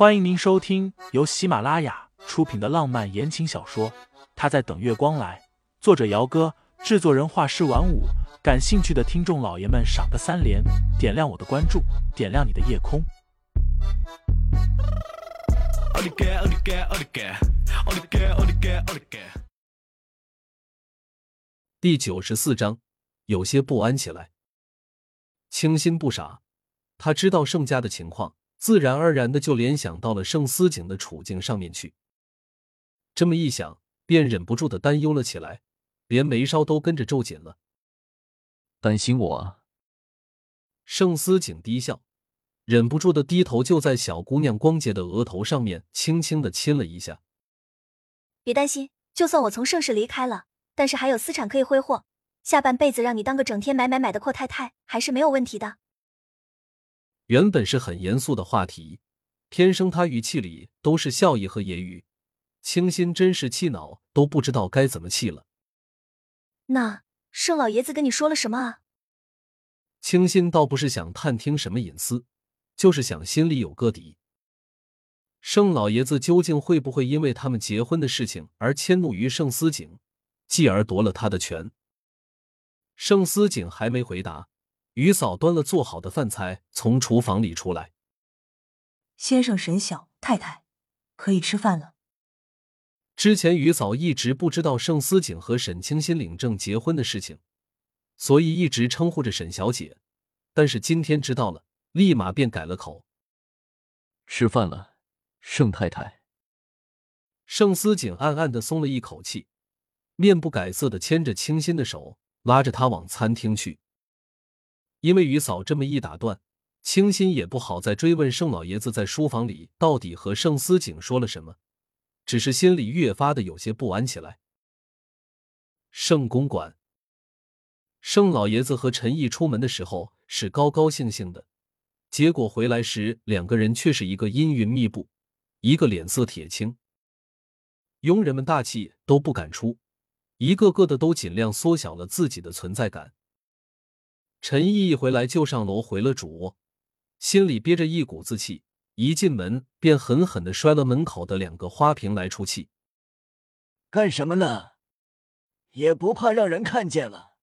欢迎您收听由喜马拉雅出品的浪漫言情小说《他在等月光来》，作者：姚哥，制作人：画师晚舞。感兴趣的听众老爷们，赏个三连，点亮我的关注，点亮你的夜空。第九十四章，有些不安起来。清心不傻，他知道盛家的情况。自然而然的就联想到了盛思景的处境上面去，这么一想，便忍不住的担忧了起来，连眉梢都跟着皱紧了。担心我？盛思景低笑，忍不住的低头，就在小姑娘光洁的额头上面轻轻的亲了一下。别担心，就算我从盛世离开了，但是还有私产可以挥霍，下半辈子让你当个整天买买买的阔太太，还是没有问题的。原本是很严肃的话题，天生他语气里都是笑意和揶揄。清新真是气恼，都不知道该怎么气了。那盛老爷子跟你说了什么啊？清新倒不是想探听什么隐私，就是想心里有个底。盛老爷子究竟会不会因为他们结婚的事情而迁怒于盛思景，继而夺了他的权？盛思景还没回答。于嫂端了做好的饭菜，从厨房里出来。先生、沈小太太，可以吃饭了。之前于嫂一直不知道盛思景和沈清心领证结婚的事情，所以一直称呼着沈小姐。但是今天知道了，立马便改了口。吃饭了，盛太太。盛思景暗暗的松了一口气，面不改色的牵着清新的手，拉着她往餐厅去。因为于嫂这么一打断，清新也不好再追问盛老爷子在书房里到底和盛思景说了什么，只是心里越发的有些不安起来。盛公馆，盛老爷子和陈毅出门的时候是高高兴兴的，结果回来时两个人却是一个阴云密布，一个脸色铁青。佣人们大气都不敢出，一个个的都尽量缩小了自己的存在感。陈毅一回来就上楼回了主卧，心里憋着一股子气，一进门便狠狠的摔了门口的两个花瓶来出气。干什么呢？也不怕让人看见了。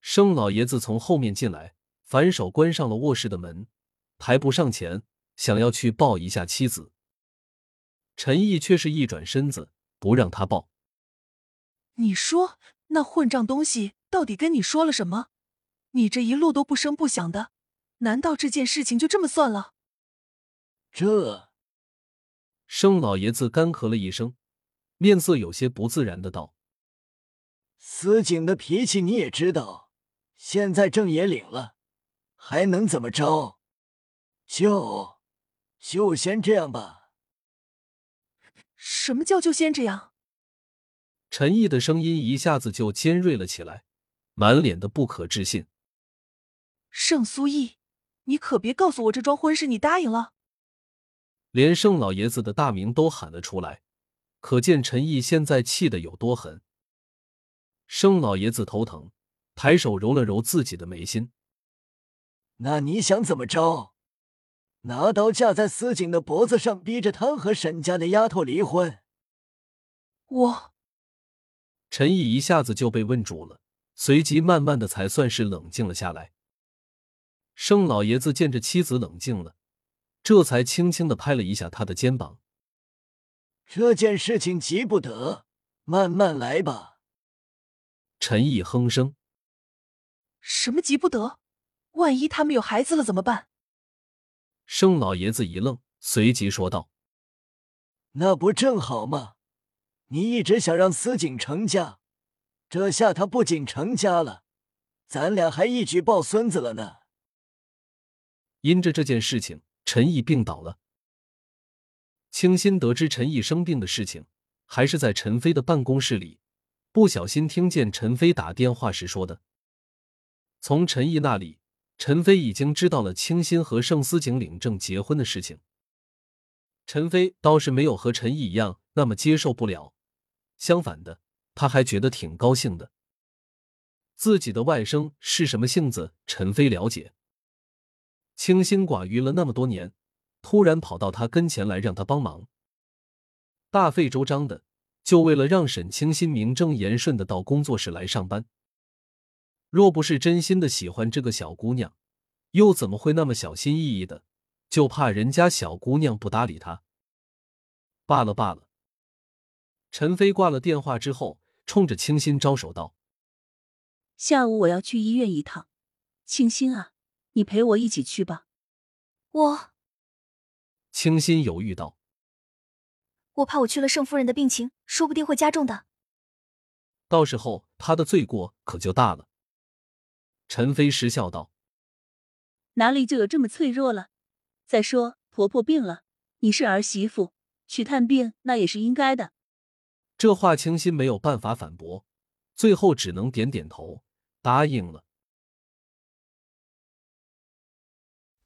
盛老爷子从后面进来，反手关上了卧室的门，抬步上前想要去抱一下妻子。陈毅却是一转身子，不让他抱。你说那混账东西到底跟你说了什么？你这一路都不声不响的，难道这件事情就这么算了？这，盛老爷子干咳了一声，面色有些不自然的道：“司警的脾气你也知道，现在证也领了，还能怎么着？就，就先这样吧。”什么叫就先这样？陈毅的声音一下子就尖锐了起来，满脸的不可置信。盛苏毅，你可别告诉我这桩婚事你答应了。连盛老爷子的大名都喊了出来，可见陈毅现在气得有多狠。盛老爷子头疼，抬手揉了揉自己的眉心。那你想怎么着？拿刀架在司景的脖子上，逼着他和沈家的丫头离婚？我……陈毅一下子就被问住了，随即慢慢的才算是冷静了下来。盛老爷子见着妻子冷静了，这才轻轻的拍了一下他的肩膀。这件事情急不得，慢慢来吧。陈毅哼声：“什么急不得？万一他们有孩子了怎么办？”盛老爷子一愣，随即说道：“那不正好吗？你一直想让司景成家，这下他不仅成家了，咱俩还一举抱孙子了呢。”因着这件事情，陈毅病倒了。清新得知陈毅生病的事情，还是在陈飞的办公室里，不小心听见陈飞打电话时说的。从陈毅那里，陈飞已经知道了清新和盛思景领证结婚的事情。陈飞倒是没有和陈毅一样那么接受不了，相反的，他还觉得挺高兴的。自己的外甥是什么性子，陈飞了解。清心寡欲了那么多年，突然跑到他跟前来让他帮忙，大费周章的，就为了让沈清心名正言顺的到工作室来上班。若不是真心的喜欢这个小姑娘，又怎么会那么小心翼翼的？就怕人家小姑娘不搭理他。罢了罢了。陈飞挂了电话之后，冲着清新招手道：“下午我要去医院一趟，清新啊，你陪我一起去吧。”我。清心犹豫道：“我怕我去了，盛夫人的病情说不定会加重的。到时候她的罪过可就大了。”陈飞失笑道：“哪里就有这么脆弱了？再说婆婆病了，你是儿媳妇，去探病那也是应该的。”这话清新没有办法反驳，最后只能点点头答应了。